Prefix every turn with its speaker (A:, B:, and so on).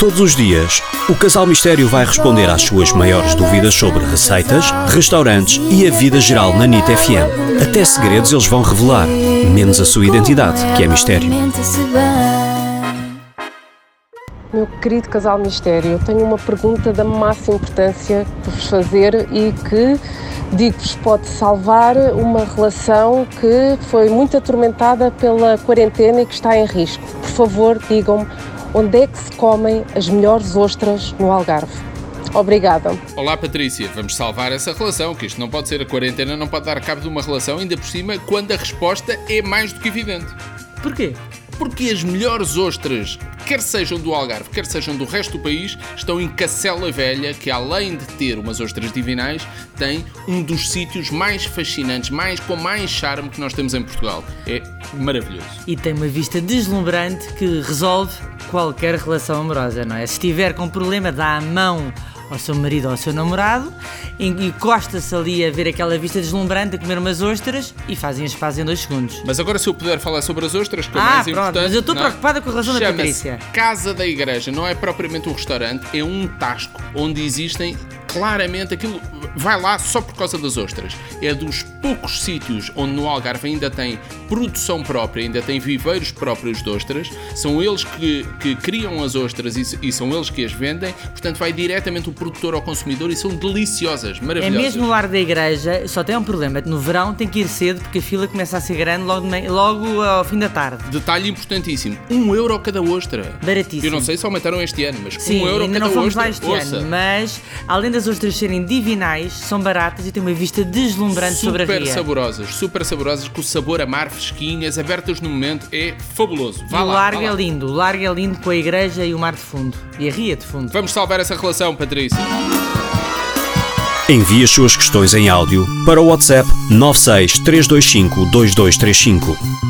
A: Todos os dias, o Casal Mistério vai responder às suas maiores dúvidas sobre receitas, restaurantes e a vida geral na NIT FM. Até segredos eles vão revelar, menos a sua identidade, que é mistério.
B: Meu querido casal mistério, tenho uma pergunta da máxima importância para vos fazer e que, digo-vos, pode salvar uma relação que foi muito atormentada pela quarentena e que está em risco. Por favor, digam-me onde é que se comem as melhores ostras no Algarve. Obrigada.
C: Olá Patrícia, vamos salvar essa relação, que isto não pode ser a quarentena, não pode dar cabo de uma relação, ainda por cima, quando a resposta é mais do que evidente.
D: Porquê?
C: Porque as melhores ostras, quer sejam do Algarve, quer sejam do resto do país, estão em Cacela Velha, que além de ter umas ostras divinais, tem um dos sítios mais fascinantes, mais com mais charme que nós temos em Portugal. É maravilhoso.
D: E tem uma vista deslumbrante que resolve qualquer relação amorosa, não é? Se estiver com problema, dá a mão ao seu marido ou ao seu namorado, encosta-se ali a ver aquela vista deslumbrante, a comer umas ostras e fazem as pazes em dois segundos.
C: Mas agora se eu puder falar sobre as ostras, que é
D: Ah,
C: mais
D: pronto,
C: importante...
D: mas eu estou
C: é?
D: preocupada com a relação da Patrícia.
C: Casa da Igreja, não é propriamente um restaurante, é um tasco onde existem claramente aquilo vai lá só por causa das ostras. É dos poucos sítios onde no Algarve ainda tem produção própria, ainda tem viveiros próprios de ostras. São eles que, que criam as ostras e, e são eles que as vendem. Portanto, vai diretamente o produtor ao consumidor e são deliciosas,
D: É
C: maravilhosas.
D: mesmo no lar da igreja, só tem um problema, no verão tem que ir cedo porque a fila começa a ser grande logo, logo ao fim da tarde.
C: Detalhe importantíssimo: um euro cada ostra.
D: Baratíssimo.
C: Eu não sei se aumentaram este ano, mas
D: Sim,
C: um euro
D: ainda
C: cada
D: não fomos
C: ostra.
D: lá este
C: Ouça,
D: ano, mas além das ostras serem divinais, são baratas e têm uma vista deslumbrante sobre a
C: super
D: ria.
C: saborosas, super saborosas, com o sabor a mar fresquinhas, abertas no momento, é fabuloso.
D: E
C: Vá
D: o
C: lá,
D: largo
C: vá
D: é
C: lá.
D: lindo, o largo é lindo com a igreja e o mar de fundo. E a ria de fundo.
C: Vamos salvar essa relação, Patrícia.
A: Envie as suas questões em áudio para o WhatsApp 96 325 2235.